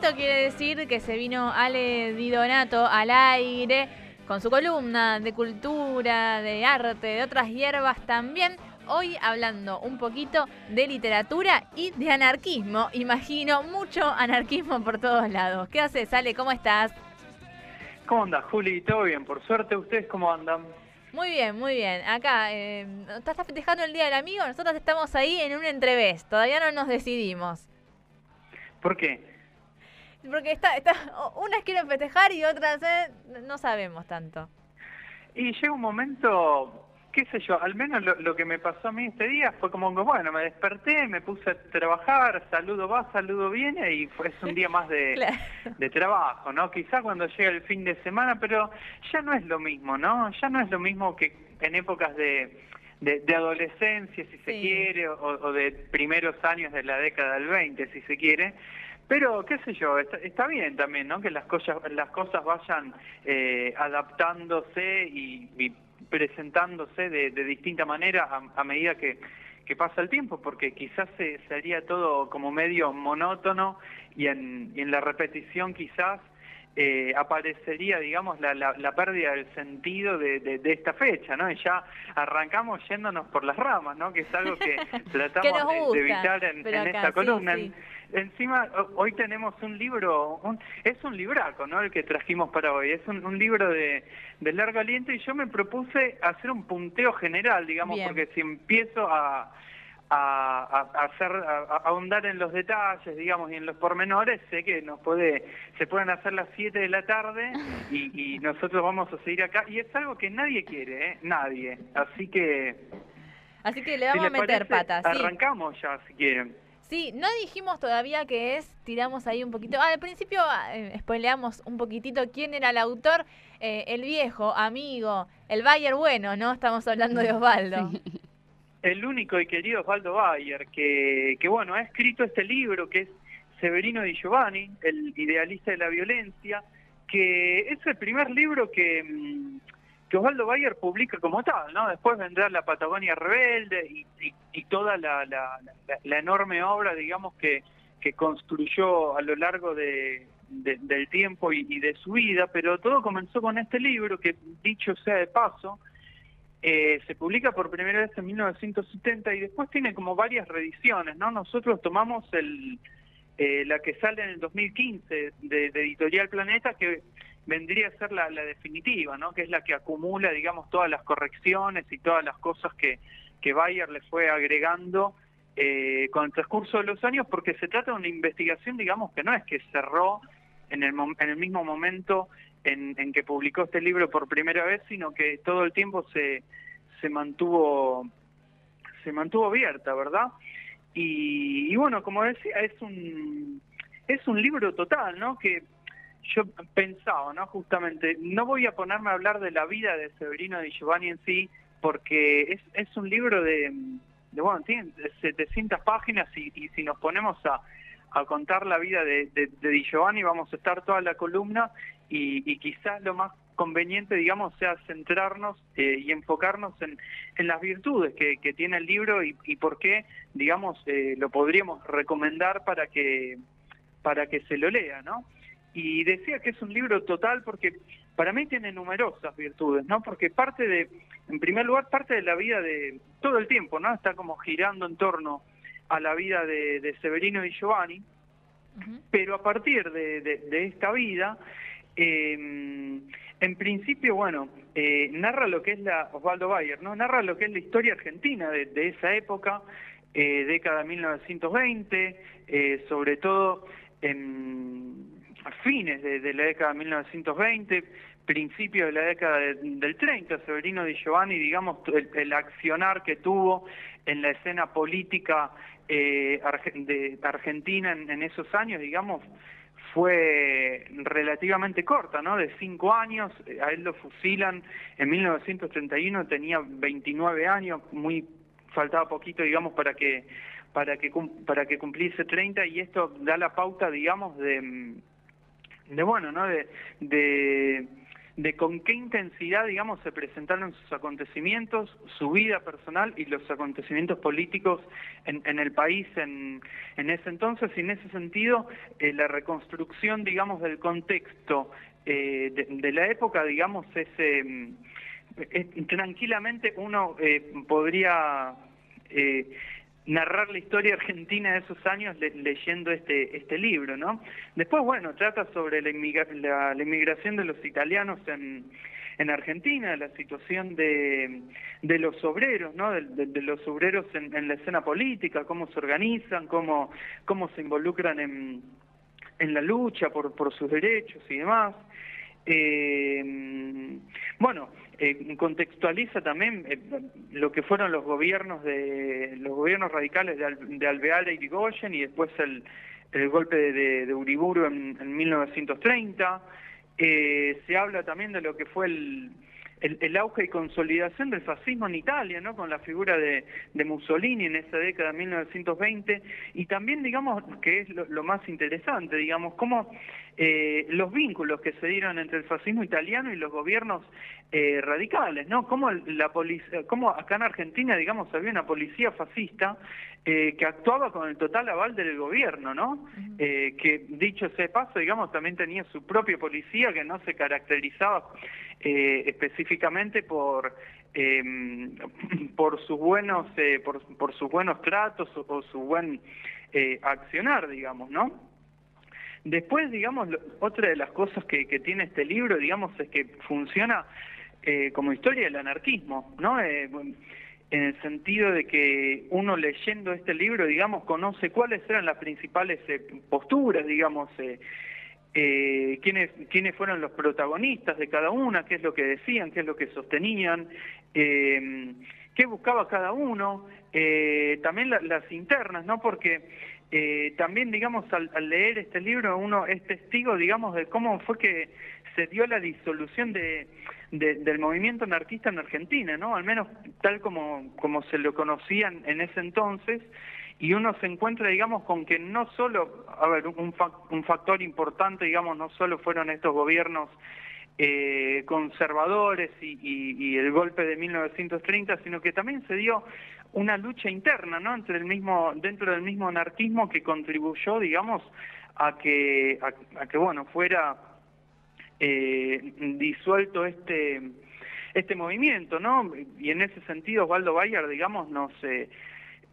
ritmito quiere decir que se vino Ale Di Donato al aire con su columna de cultura, de arte, de otras hierbas también. Hoy hablando un poquito de literatura y de anarquismo. Imagino mucho anarquismo por todos lados. ¿Qué haces, Ale? ¿Cómo estás? ¿Cómo andas, Juli? ¿Todo bien? Por suerte, ¿ustedes cómo andan? Muy bien, muy bien. Acá, eh, ¿estás festejando el Día del Amigo? Nosotros estamos ahí en un entrevés. Todavía no nos decidimos. ¿Por qué? Porque está, está, unas quieren festejar y otras eh, no sabemos tanto. Y llega un momento, qué sé yo, al menos lo, que me pasó a mí este día fue como bueno, me desperté, me puse a trabajar, saludo va, saludo viene, y fue, es un día más de, de trabajo, ¿no? Quizá cuando llega el fin de semana, pero ya no es lo mismo, ¿no? Ya no es lo mismo que en épocas de, de, adolescencia, si se quiere, o, de primeros años de la década del 20, si se quiere. Pero, qué sé yo, está, bien también, ¿no? Que las cosas, las cosas vayan eh, adaptándose y, presentándose de, distinta manera a, medida que, pasa el tiempo, porque quizás se, haría todo como medio monótono y en, y en la repetición quizás eh, aparecería, digamos, la, la, pérdida del sentido de, de, esta fecha, ¿no? Y ya arrancamos yéndonos por las ramas, ¿no? Que es algo que tratamos de, evitar en, esta columna. Encima, hoy tenemos un libro, es un libraco, ¿no? El que trajimos para hoy. Es un, libro de, de, largo aliento y yo me propuse hacer un punteo general, digamos, porque si empiezo a a, hacer a, ahondar en los detalles, digamos, y en los pormenores, sé que nos puede se pueden hacer las 7 de la tarde y, nosotros vamos a seguir acá y es algo que nadie quiere, ¿eh? nadie. Así que Así que le vamos a meter patas. Arrancamos ya, si quieren. Sí, no dijimos todavía que es, tiramos ahí un poquito. Ah, al principio eh, spoileamos un poquitito quién era el autor, eh, el viejo, amigo, el Bayer bueno, ¿no? Estamos hablando de Osvaldo el único y querido Osvaldo Bayer, que, bueno, ha escrito este libro que es Severino Di Giovanni, el idealista de la violencia, que es el primer libro que, mm, que Osvaldo Bayer publica como tal, ¿no? Después vendrá La Patagonia Rebelde y, toda la, enorme obra, digamos, que, que construyó a lo largo de, del tiempo y, y, de su vida, pero todo comenzó con este libro que, dicho sea de paso, eh, se publica por primera vez en 1970 y después tiene como varias reediciones, ¿no? Nosotros tomamos el, eh, la que sale en el 2015 de, Editorial Planeta, que vendría a ser la, definitiva, ¿no? Que es la que acumula, digamos, todas las correcciones y todas las cosas que, que Bayer le fue agregando eh, con el transcurso de los años, porque se trata de una investigación, digamos, que no es que cerró en el, en el mismo momento en, que publicó este libro por primera vez, sino que todo el tiempo se, se mantuvo se mantuvo abierta, ¿verdad? Y, bueno, como decía, es un es un libro total, ¿no? Que yo pensaba, ¿no? Justamente, no voy a ponerme a hablar de la vida de Severino Di Giovanni en sí, porque es, es un libro de, de bueno, tiene 700 páginas y, y si nos ponemos a, a contar la vida de, de, de Di Giovanni, vamos a estar toda la columna y, quizás lo más conveniente, digamos, sea centrarnos eh, y enfocarnos en, en las virtudes que, que, tiene el libro y, y por qué, digamos, eh, lo podríamos recomendar para que, para que se lo lea, ¿no? Y decía que es un libro total porque para mí tiene numerosas virtudes, ¿no? Porque parte de, en primer lugar, parte de la vida de todo el tiempo, ¿no? Está como girando en torno a la vida de, de Severino y Giovanni, pero a partir de, de esta vida eh, en principio, bueno, eh, narra lo que es la, Osvaldo Bayer, ¿no? Narra lo que es la historia argentina de, esa época, eh, década 1920, eh, sobre todo en, fines de, la década de 1920, principio de la década del 30, Severino Di Giovanni, digamos, el, accionar que tuvo en la escena política eh, de Argentina en, en esos años, digamos, fue relativamente corta, ¿no? De cinco años, a él lo fusilan en 1931, tenía 29 años, muy faltaba poquito, digamos, para que para que para que cumpliese 30 y esto da la pauta, digamos, de de bueno, ¿no? De, de, de con qué intensidad, digamos, se presentaron sus acontecimientos, su vida personal y los acontecimientos políticos en, el país en, ese entonces. Y en ese sentido, eh, la reconstrucción, digamos, del contexto eh, de, la época, digamos, es, eh, tranquilamente uno podría narrar la historia argentina de esos años leyendo este este libro, ¿no? Después, bueno, trata sobre la, inmigración de los italianos en, en Argentina, la situación de, de los obreros, ¿no? De, los obreros en, la escena política, cómo se organizan, cómo, cómo se involucran en, en la lucha por, por sus derechos y demás. Eh, bueno, eh, contextualiza también eh, lo que fueron los gobiernos de los gobiernos radicales de, de Alvear y Irigoyen y después el, el golpe de, de, Uriburu en, en 1930. Eh, se habla también de lo que fue el, el, auge y consolidación del fascismo en Italia, ¿no? Con la figura de, de Mussolini en esa década de 1920 y también, digamos, que es lo, más interesante, digamos, cómo eh, los vínculos que se dieron entre el fascismo italiano y los gobiernos eh, radicales, ¿no? Cómo la policía, cómo acá en Argentina, digamos, había una policía fascista eh, que actuaba con el total aval del gobierno, ¿no? Eh, que dicho sea paso, digamos, también tenía su propia policía que no se caracterizaba eh, específicamente por em, por sus buenos por, por, sus buenos tratos o, su buen accionar, digamos, ¿no? Después, digamos, otra de las cosas que, que tiene este libro, digamos, es que funciona como historia del anarquismo, ¿no? en el sentido de que uno leyendo este libro, digamos, conoce cuáles eran las principales eh, posturas, digamos, eh, eh, quiénes, quiénes fueron los protagonistas de cada una, qué es lo que decían, qué es lo que sostenían, eh, qué buscaba cada uno, también las internas, ¿no? Porque también, digamos, al, al, leer este libro uno es testigo, digamos, de cómo fue que se dio la disolución de del movimiento anarquista en Argentina, ¿no? Al menos tal como, como se lo conocían en ese entonces, y uno se encuentra, digamos, con que no solo, a ver, un, un factor importante, digamos, no solo fueron estos gobiernos eh, conservadores y, y, el golpe de 1930, sino que también se dio una lucha interna, ¿no? Entre el mismo, dentro del mismo anarquismo que contribuyó, digamos, a que, a que bueno, fuera eh, disuelto este este movimiento, ¿no? Y en ese sentido Osvaldo Bayer, digamos, nos eh,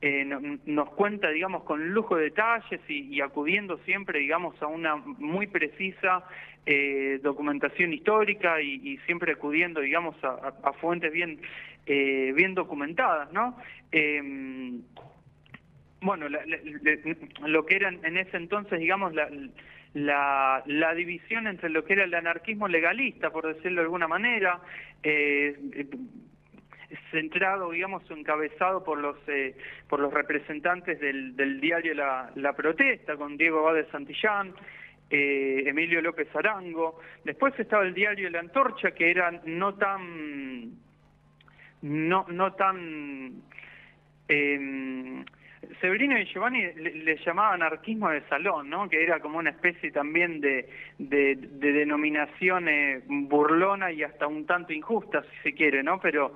eh nos cuenta, digamos, con lujo de detalles y, acudiendo siempre, digamos, a una muy precisa eh, documentación histórica y, siempre acudiendo, digamos, a, fuentes bien eh, bien documentadas, ¿no? Bueno, lo que eran en ese entonces, digamos, la, la, la, división entre lo que era el anarquismo legalista, por decirlo de alguna manera, eh, centrado, digamos, encabezado por los eh, por los representantes del, del diario la, la, Protesta, con Diego Bade Santillán, eh, Emilio López Arango. Después estaba el diario La Antorcha, que era no tan no no tan eh, Severino y Giovanni le, llamaban anarquismo de salón, ¿no? que era como una especie también de, de, denominación eh, burlona y hasta un tanto injusta, si se quiere, ¿no? pero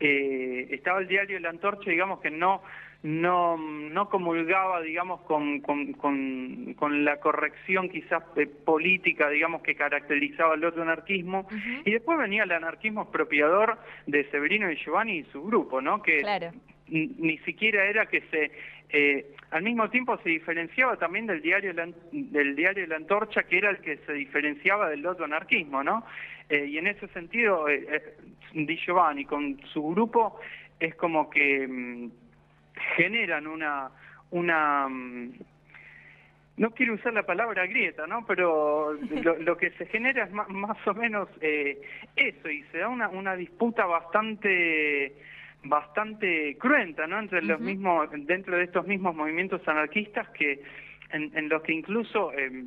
eh, estaba el diario La Antorcha, digamos que no no no comulgaba digamos con, con, con, la corrección quizás eh, política digamos que caracterizaba el otro anarquismo y después venía el anarquismo expropiador de Severino y Giovanni y su grupo no que claro ni siquiera era que se eh, al mismo tiempo se diferenciaba también del diario la, del diario La Antorcha que era el que se diferenciaba del otro anarquismo no eh, y en ese sentido eh, eh, Di Giovanni con su grupo es como que mm, generan una una mm, no quiero usar la palabra grieta, ¿no? Pero lo, que se genera es más, más o menos eso y se da una, una disputa bastante bastante cruenta, ¿no? Entre los mismos, dentro de estos mismos movimientos anarquistas que en, los que incluso eh,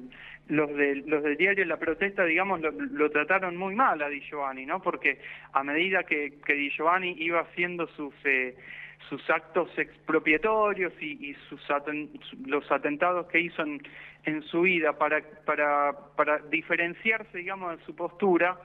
los de, los del diario La Protesta, digamos, lo, trataron muy mal a Di Giovanni, ¿no? Porque a medida que, que Di Giovanni iba haciendo sus eh, sus actos expropiatorios y, y sus los atentados que hizo en, en su vida para, para, para diferenciarse, digamos, de su postura,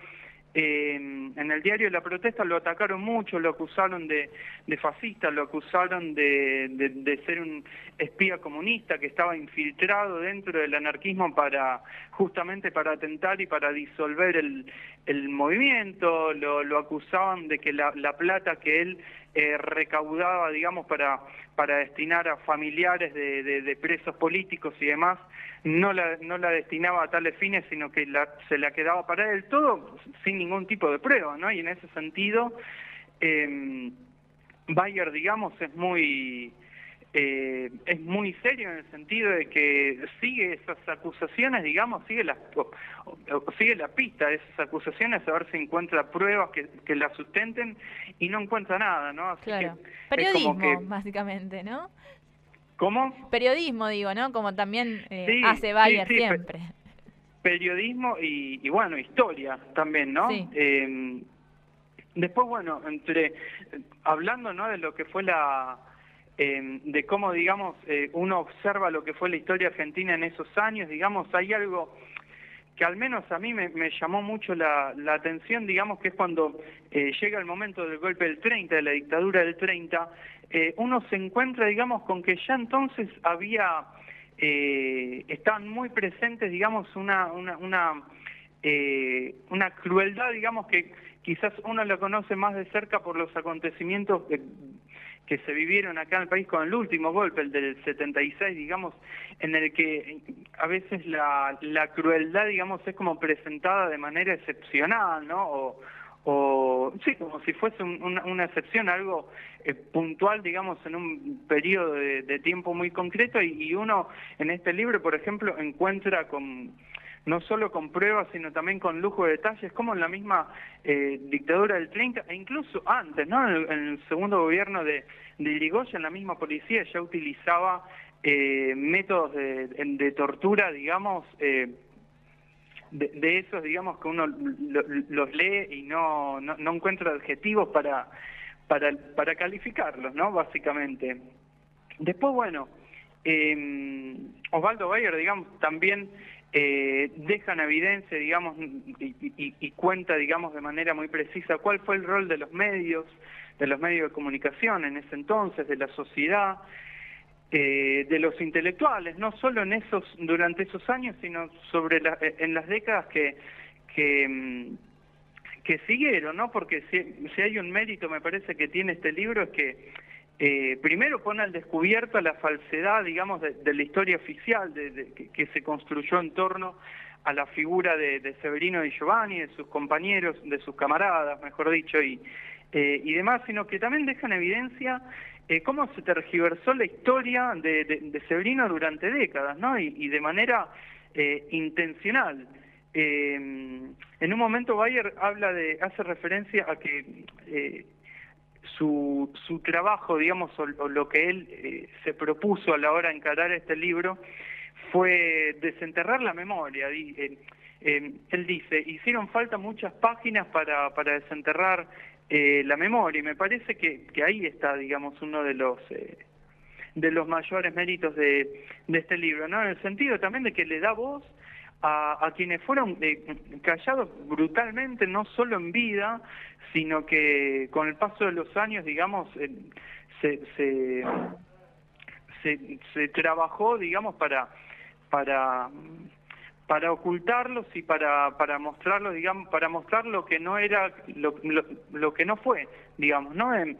en el diario La Protesta lo atacaron mucho, lo acusaron de, de fascista, lo acusaron de, de, ser un espía comunista que estaba infiltrado dentro del anarquismo para justamente para atentar y para disolver el, el movimiento, lo, lo acusaban de que la plata que él eh, recaudaba, digamos, para, para destinar a familiares de, de, presos políticos y demás, no la, no la destinaba a tales fines, sino que la, se la quedaba para él, todo sin ningún tipo de prueba, ¿no? Y en ese sentido, eh, Bayer, digamos, es muy eh, es muy serio en el sentido de que sigue esas acusaciones, digamos, sigue la, sigue la pista de esas acusaciones a ver si encuentra pruebas que, que la sustenten y no encuentra nada, ¿no? Así claro. Periodismo, básicamente, ¿no? ¿Cómo? Periodismo, digo, ¿no? Como también eh, hace Bayer siempre. periodismo y, bueno, historia también, ¿no? Eh, después, bueno, entre hablando, ¿no? De lo que fue la Em, de cómo, digamos, eh, uno observa lo que fue la historia argentina en esos años, digamos, hay algo que al menos a mí me, llamó mucho la, atención, digamos, que es cuando eh, llega el momento del golpe del 30, de la dictadura del 30, eh, uno se encuentra, digamos, con que ya entonces había, estaban muy presentes, digamos, una, una, una, una crueldad, digamos, que quizás uno la conoce más de cerca por los acontecimientos que se vivieron acá en el país con el último golpe, el del 76, digamos, en el que a veces la, la crueldad, digamos, es como presentada de manera excepcional, ¿no? O, o sí, como si fuese una, una, excepción, algo eh, puntual, digamos, en un periodo de, tiempo muy concreto, y, uno en este libro, por ejemplo, encuentra con no solo con pruebas, sino también con lujo de detalles, como en la misma eh, dictadura del 30, e incluso antes, ¿no? En el, segundo gobierno de, de Irigoyen, la misma policía ya utilizaba eh, métodos de, tortura, digamos, eh, de, esos, digamos, que uno los lee y no, no, encuentra adjetivos para, para, para calificarlos, ¿no? Básicamente. Después, bueno, Osvaldo Bayer, digamos, también eh, dejan evidencia, digamos, y, cuenta, digamos, de manera muy precisa cuál fue el rol de los medios, de los medios de comunicación en ese entonces, de la sociedad, eh, de los intelectuales, no solo en esos, durante esos años, sino sobre eh, en las décadas que, que, mm, que siguieron, ¿no? Porque si, si hay un mérito, me parece que tiene este libro, es que eh, primero pone al descubierto la falsedad, digamos, de, la historia oficial de, que, se construyó en torno a la figura de, Severino y Giovanni, de sus compañeros, de sus camaradas, mejor dicho, y, eh, y demás, sino que también deja en evidencia eh, cómo se tergiversó la historia de, Severino durante décadas, ¿no? Y, de manera intencional. en un momento Bayer habla de, hace referencia a que su, su trabajo, digamos, o, lo que él eh, se propuso a la hora de encarar este libro fue desenterrar la memoria. Eh, eh, él dice, hicieron falta muchas páginas para, para desenterrar la memoria y me parece que, que ahí está, digamos, uno de los de los mayores méritos de, de este libro, ¿no? En el sentido también de que le da voz a, quienes fueron eh, callados brutalmente, no solo en vida, sino que con el paso de los años, digamos, eh, se, se, se, trabajó, digamos, para, para, para ocultarlos y para, para mostrarlos, digamos, para mostrar lo que no era, lo, lo, que no fue, digamos, ¿no? En,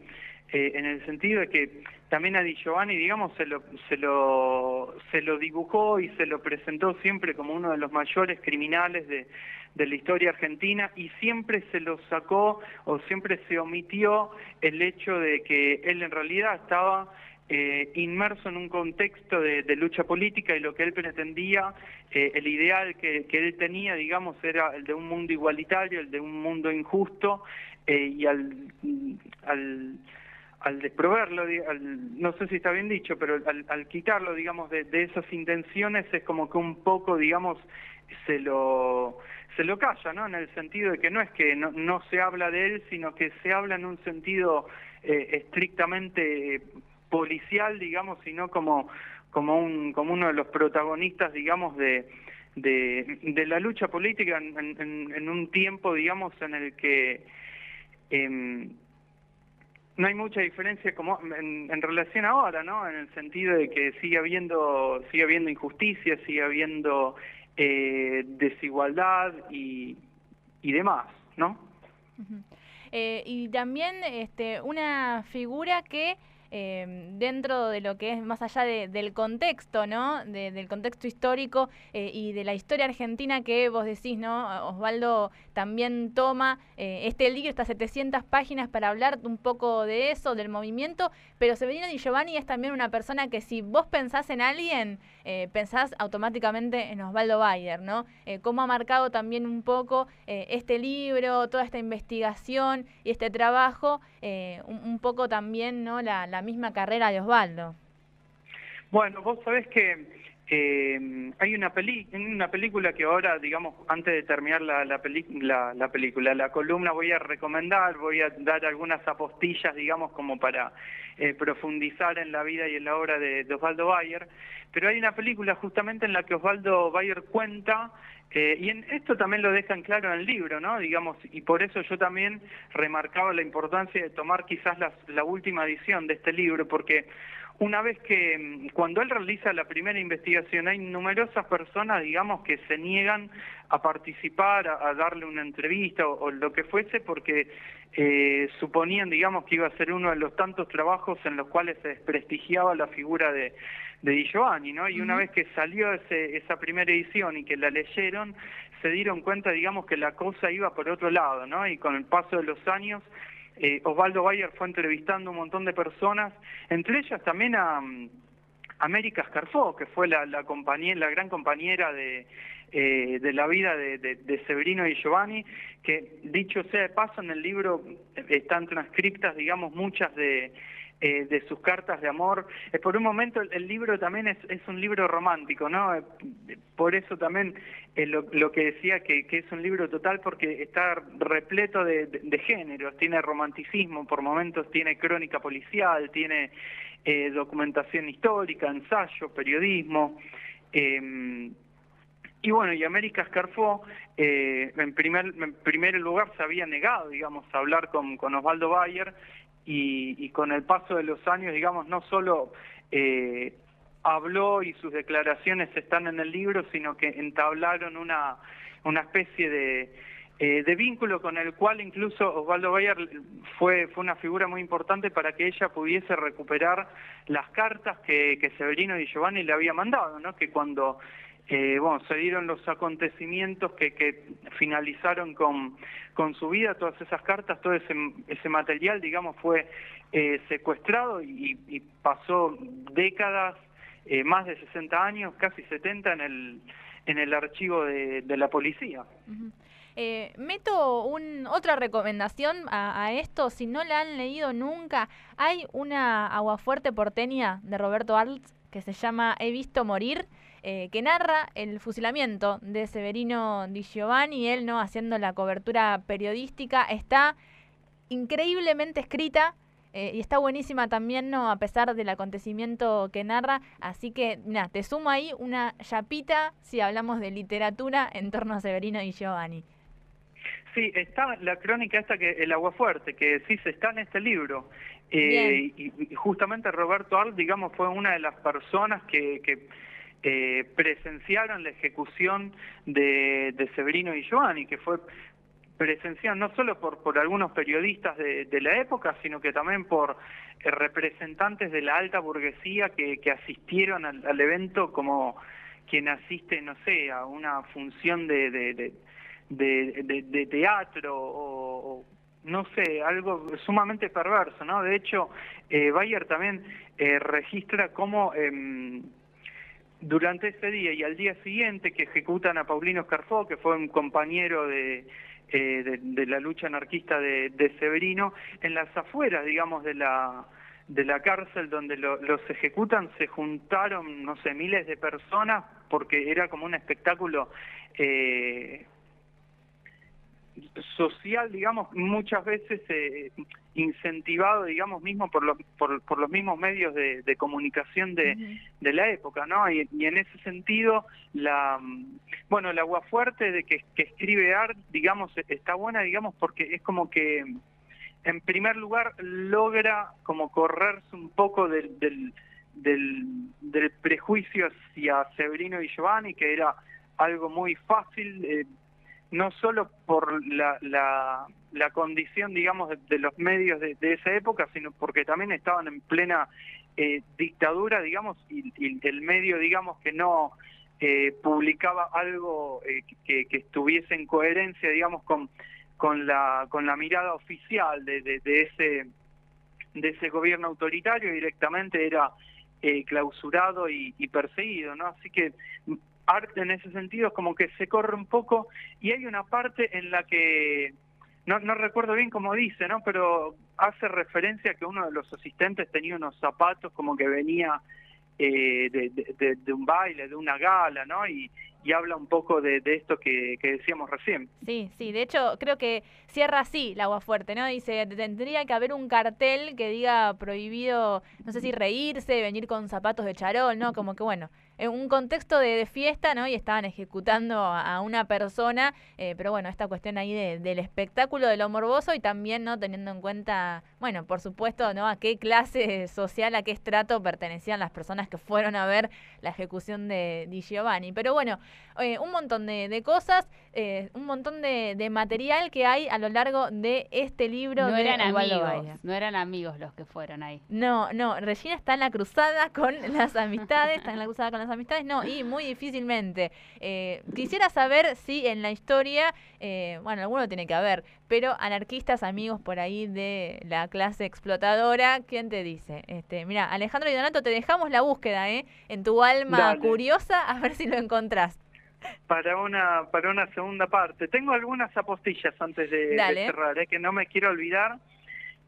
eh, en el sentido de que también a Di Giovanni, digamos, se lo, se, lo, se lo dibujó y se lo presentó siempre como uno de los mayores criminales de, de la historia argentina y siempre se lo sacó o siempre se omitió el hecho de que él en realidad estaba eh, inmerso en un contexto de, lucha política y lo que él pretendía, eh, el ideal que, él tenía, digamos, era el de un mundo igualitario, el de un mundo injusto y al, al al desproverlo, no sé si está bien dicho, pero al, quitarlo, digamos, de, esas intenciones es como que un poco, digamos, se lo se lo calla, ¿no? En el sentido de que no es que no, se habla de él, sino que se habla en un sentido eh, estrictamente policial, digamos, sino como como un como uno de los protagonistas, digamos, de de, la lucha política en, un tiempo, digamos, en el que em, no hay mucha diferencia como en, relación ahora, ¿no? En el sentido de que sigue habiendo, sigue habiendo injusticia, sigue habiendo eh, desigualdad y, y demás, ¿no? Eh, y también este, una figura que eh, dentro de lo que es más allá del contexto, ¿no? del contexto histórico eh, y de la historia argentina que vos decís, ¿no? Osvaldo también toma eh, este libro, estas 700 páginas para hablar un poco de eso, del movimiento, pero Severino Di Giovanni es también una persona que si vos pensás en alguien, pensás automáticamente en Osvaldo Bayer, ¿no? cómo ha marcado también un poco este libro, toda esta investigación y este trabajo, un, poco también, ¿no? la misma carrera de Osvaldo. Bueno, vos sabés que eh, hay una, peli una película que ahora, digamos, antes de terminar la, la, la, película, la columna voy a recomendar, voy a dar algunas apostillas, digamos, como para eh, profundizar en la vida y en la obra de, Osvaldo Bayer, pero hay una película justamente en la que Osvaldo Bayer cuenta eh, y en esto también lo dejan claro en el libro, ¿no? Digamos, y por eso yo también remarcaba la importancia de tomar quizás la última edición de este libro, porque una vez que mm, cuando él realiza la primera investigación hay numerosas personas, digamos, que se niegan a participar, a, darle una entrevista o, lo que fuese, porque eh, suponían, digamos, que iba a ser uno de los tantos trabajos en los cuales se desprestigiaba la figura de, de Di Giovanni, ¿no? Y una vez que salió ese, esa primera edición y que la leyeron, se dieron cuenta, digamos, que la cosa iba por otro lado, ¿no? Y con el paso de los años eh, Osvaldo Bayer fue entrevistando un montón de personas, entre ellas también a mm, América Scarfó, que fue la, compañera, la gran compañera de, eh, de la vida de, Severino y Giovanni, que dicho sea de paso, en el libro están transcriptas, digamos, muchas de, eh, de sus cartas de amor. Eh, por un momento el, libro también es, es, un libro romántico, ¿no? Eh, por eso también lo, lo, que decía que, que, es un libro total porque está repleto de, de, géneros, tiene romanticismo, por momentos tiene crónica policial, tiene documentación histórica, ensayo, periodismo. Em, y bueno, y América Scarfó, en, primer, en primer lugar, se había negado, digamos, a hablar con, con Osvaldo Bayer, y, con el paso de los años, digamos, no solo eh, habló y sus declaraciones están en el libro, sino que entablaron una, una especie de, eh, de vínculo con el cual incluso Osvaldo Bayer fue, fue una figura muy importante para que ella pudiese recuperar las cartas que, que Severino y Giovanni le había mandado, ¿no? que cuando eh, bueno, se dieron los acontecimientos que, que finalizaron con, con su vida, todas esas cartas, todo ese, material, digamos, fue eh, secuestrado y, pasó décadas, eh, más de 60 años, casi 70 en el, en el archivo de, de la policía. Eh, meto un, otra recomendación a, a, esto, si no la han leído nunca, hay una aguafuerte porteña de Roberto Arlt que se llama He visto morir. Eh, que narra el fusilamiento de Severino Di Giovanni, él no haciendo la cobertura periodística, está increíblemente escrita. Eh, y está buenísima también, ¿no? A pesar del acontecimiento que narra. Así que, nada, te sumo ahí una chapita si hablamos de literatura en torno a Severino y Giovanni. Sí, está la crónica esta que el agua fuerte, que sí se está en este libro. Eh, y, justamente Roberto Arlt, digamos, fue una de las personas que, que eh, presenciaron la ejecución de, de, Severino y Giovanni, que fue presenciado no solo por, por algunos periodistas de, de la época, sino que también por eh, representantes de la alta burguesía que, asistieron al, evento como quien asiste, no sé, a una función de, de, de, de teatro o, no sé, algo sumamente perverso, ¿no? De hecho, eh, Bayer también eh, registra cómo eh, durante ese día y al día siguiente que ejecutan a Paulino Scarfó, que fue un compañero de, eh, de, la lucha anarquista de, de, Severino, en las afueras, digamos, de la de la cárcel donde los ejecutan se juntaron, no sé, miles de personas porque era como un espectáculo eh, social, digamos, muchas veces eh, incentivado, digamos, mismo por los, por, por los mismos medios de, comunicación de, de, la época, ¿no? Y, en ese sentido, la, bueno, el agua fuerte de que, que escribe Art, digamos, está buena, digamos, porque es como que, en primer lugar, logra como correrse un poco del, del, del, prejuicio hacia Severino y Giovanni, que era algo muy fácil, eh, no solo por la, la, condición, digamos, de, los medios de, esa época, sino porque también estaban en plena eh, dictadura, digamos, y, el medio, digamos, que no eh, publicaba algo eh, que, que, estuviese en coherencia, digamos, con, con, la, con la mirada oficial de, de, de ese de ese gobierno autoritario directamente era clausurado y, y, perseguido, ¿no? Así que arte en ese sentido es como que se corre un poco y hay una parte en la que no, no recuerdo bien cómo dice, ¿no? Pero hace referencia a que uno de los asistentes tenía unos zapatos como que venía eh, de, un baile, de una gala, ¿no? Y, y habla un poco de esto que, que, decíamos recién. Sí, sí, de hecho creo que cierra así el agua fuerte, ¿no? Dice, tendría que haber un cartel que diga prohibido, no sé si reírse, venir con zapatos de charol, ¿no? Como que bueno, en un contexto de, fiesta, ¿no? Y estaban ejecutando a, una persona, eh, pero bueno, esta cuestión ahí del espectáculo, de lo morboso y también, ¿no? Teniendo en cuenta, bueno, por supuesto, ¿no? A qué clase social, a qué estrato pertenecían las personas que fueron a ver la ejecución de Di Giovanni. Pero bueno, eh, un montón de, cosas, eh, un montón de, material que hay a lo largo de este libro no de eran amigos, No eran amigos los que fueron ahí. No, no, Regina está en la cruzada con las amistades, está en la cruzada con las amistades, no, y muy difícilmente. Eh, quisiera saber si en la historia, eh, bueno, alguno tiene que haber, pero anarquistas, amigos por ahí de la clase explotadora, ¿quién te dice? Este, mira, Alejandro y Donato, te dejamos la búsqueda, ¿eh? En tu alma curiosa, a ver si lo encontrás. Para una, para una segunda parte. Tengo algunas apostillas antes de, cerrar, ¿eh? que no me quiero olvidar,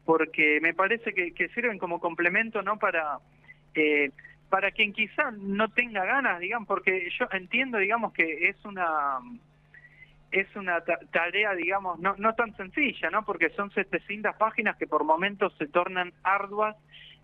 porque me parece que, que sirven como complemento, ¿no? Para... Eh, para quien quizá no tenga ganas, digamos, porque yo entiendo, digamos, que es una es una tarea, digamos, no, no tan sencilla, ¿no? Porque son 700 páginas que por momentos se tornan arduas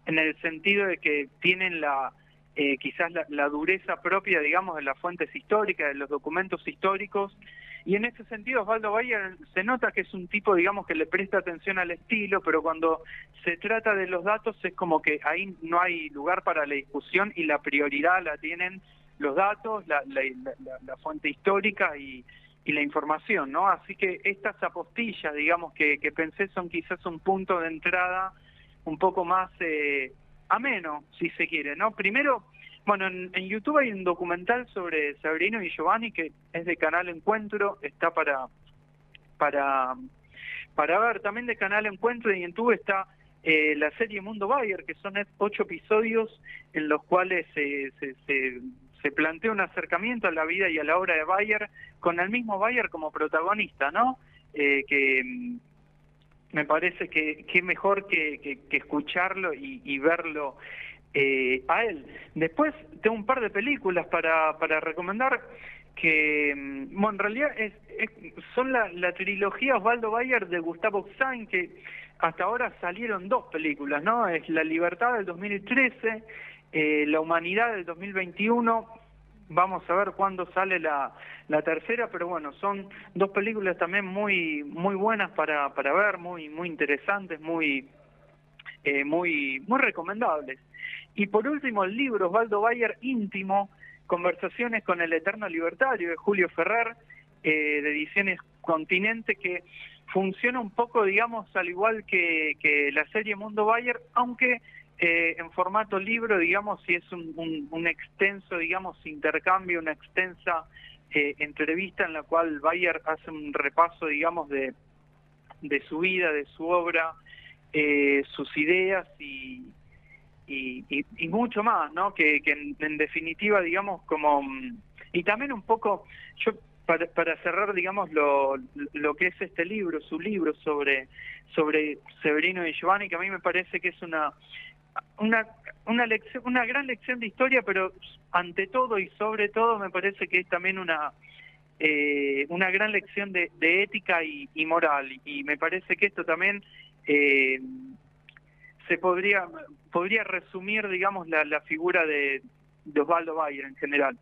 en el sentido de que tienen la eh, quizás la, dureza propia, digamos, de las fuentes históricas, de los documentos históricos, y en ese sentido Osvaldo Bayer se nota que es un tipo, digamos, que le presta atención al estilo, pero cuando se trata de los datos es como que ahí no hay lugar para la discusión y la prioridad la tienen los datos, la, la, fuente histórica y, y, la información, ¿no? Así que estas apostillas, digamos, que, que pensé son quizás un punto de entrada un poco más eh, ameno, si se quiere, ¿no? Primero, bueno, en, YouTube hay un documental sobre Sabrino y Giovanni que es de Canal Encuentro, está para para para ver también de Canal Encuentro y en YouTube está eh, la serie Mundo Bayer, que son ocho episodios en los cuales se, se, se, plantea un acercamiento a la vida y a la obra de Bayer con el mismo Bayer como protagonista, ¿no? Eh, que mm, me parece que, que mejor que, que, escucharlo y, y verlo eh, a él. Después tengo un par de películas para, para recomendar que, mm, bueno, en realidad es, son la, trilogía Osvaldo Bayer de Gustavo Zain, que hasta ahora salieron dos películas, ¿no? Es La Libertad del 2013, eh, La Humanidad del 2021, vamos a ver cuándo sale la, la tercera, pero bueno, son dos películas también muy muy buenas para, para ver, muy muy interesantes, muy eh, muy muy recomendables. Y por último, el libro Osvaldo Bayer íntimo, Conversaciones con el Eterno Libertario de Julio Ferrer, eh, de Ediciones Continente, que funciona un poco, digamos, al igual que, que la serie Mundo Bayer, aunque eh, en formato libro, digamos, si es un, un, extenso, digamos, intercambio, una extensa eh, entrevista en la cual Bayer hace un repaso, digamos, de, de su vida, de su obra, eh, sus ideas y, y, mucho más, ¿no? Que, en, definitiva, digamos, como... Mm, y también un poco, yo para, para cerrar, digamos, lo, lo que es este libro, su libro sobre, sobre Severino y Giovanni, que a mí me parece que es una una una lección una gran lección de historia pero ante todo y sobre todo me parece que es también una eh, una gran lección de, ética y, moral. Y me parece que esto también eh, se podría, podría resumir, digamos, la, figura de, de Osvaldo Bayer en general.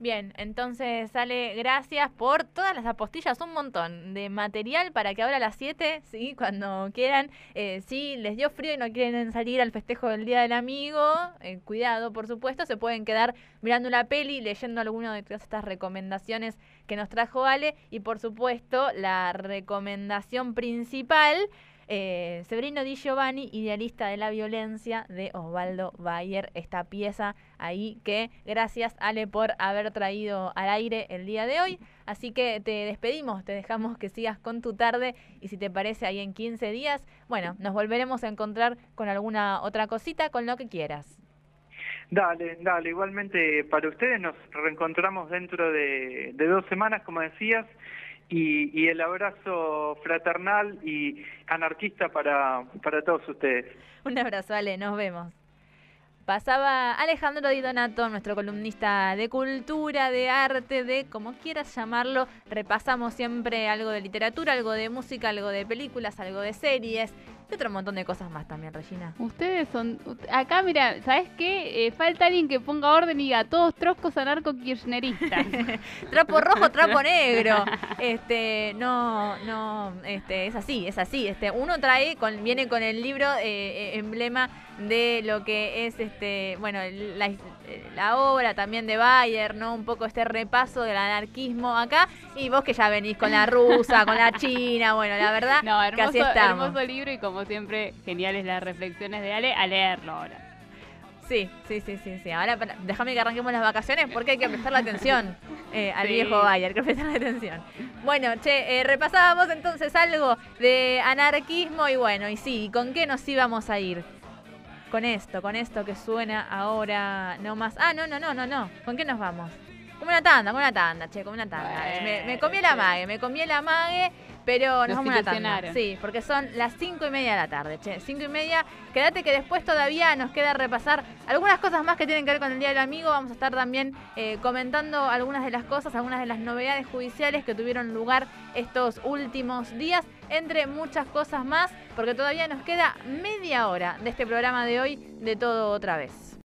Bien, entonces sale, gracias por todas las apostillas, un montón de material para que ahora a las 7, ¿sí? cuando quieran, eh, si les dio frío y no quieren salir al festejo del Día del Amigo, eh, cuidado, por supuesto, se pueden quedar mirando la peli, leyendo alguna de todas estas recomendaciones que nos trajo Ale y por supuesto la recomendación principal eh, Severino Di Giovanni, idealista de la violencia de Osvaldo Bayer, esta pieza ahí que gracias Ale por haber traído al aire el día de hoy. Así que te despedimos, te dejamos que sigas con tu tarde y si te parece ahí en 15 días, bueno, nos volveremos a encontrar con alguna otra cosita, con lo que quieras. Dale, dale, igualmente para ustedes nos reencontramos dentro de dos semanas, como decías y, el abrazo fraternal y anarquista para, para todos ustedes. Un abrazo, Ale, nos vemos. Pasaba Alejandro Di Donato, nuestro columnista de cultura, de arte, de como quieras llamarlo. Repasamos siempre algo de literatura, algo de música, algo de películas, algo de series y otro montón de cosas más también, Regina. Ustedes son. Acá, mira, ¿sabes qué? Eh, falta alguien que ponga orden y diga todos troscos anarco-kirchneristas. trapo rojo, trapo negro. Este, no, no, este, es así, es así. Este, uno trae, con, viene con el libro eh, eh, emblema de lo que es este, bueno, la, la, obra también de Bayer, ¿no? Un poco este repaso del anarquismo acá. Y vos que ya venís con la rusa, con la china, bueno, la verdad no, hermoso, que así estamos. Hermoso libro y como siempre, geniales las reflexiones de Ale, a leerlo ahora. Sí, sí, sí, sí, sí. Ahora déjame que arranquemos las vacaciones porque hay que prestarle atención eh, al viejo Bayer, hay que prestarle atención. Bueno, che, eh, repasábamos entonces algo de anarquismo y bueno, y sí, ¿con qué nos íbamos a ir? Con esto, con esto que suena ahora no más. Ah, no, no, no, no, no. ¿Con qué nos vamos? Como una tanda, como una tanda, che, como una tanda. me, comí la mague, me comí la mague pero nos, vamos a tanda. Sí, porque son las cinco y media de la tarde, che. Cinco y media. Quédate que después todavía nos queda repasar algunas cosas más que tienen que ver con el Día del Amigo. Vamos a estar también eh, comentando algunas de las cosas, algunas de las novedades judiciales que tuvieron lugar estos últimos días, entre muchas cosas más, porque todavía nos queda media hora de este programa de hoy de todo otra vez.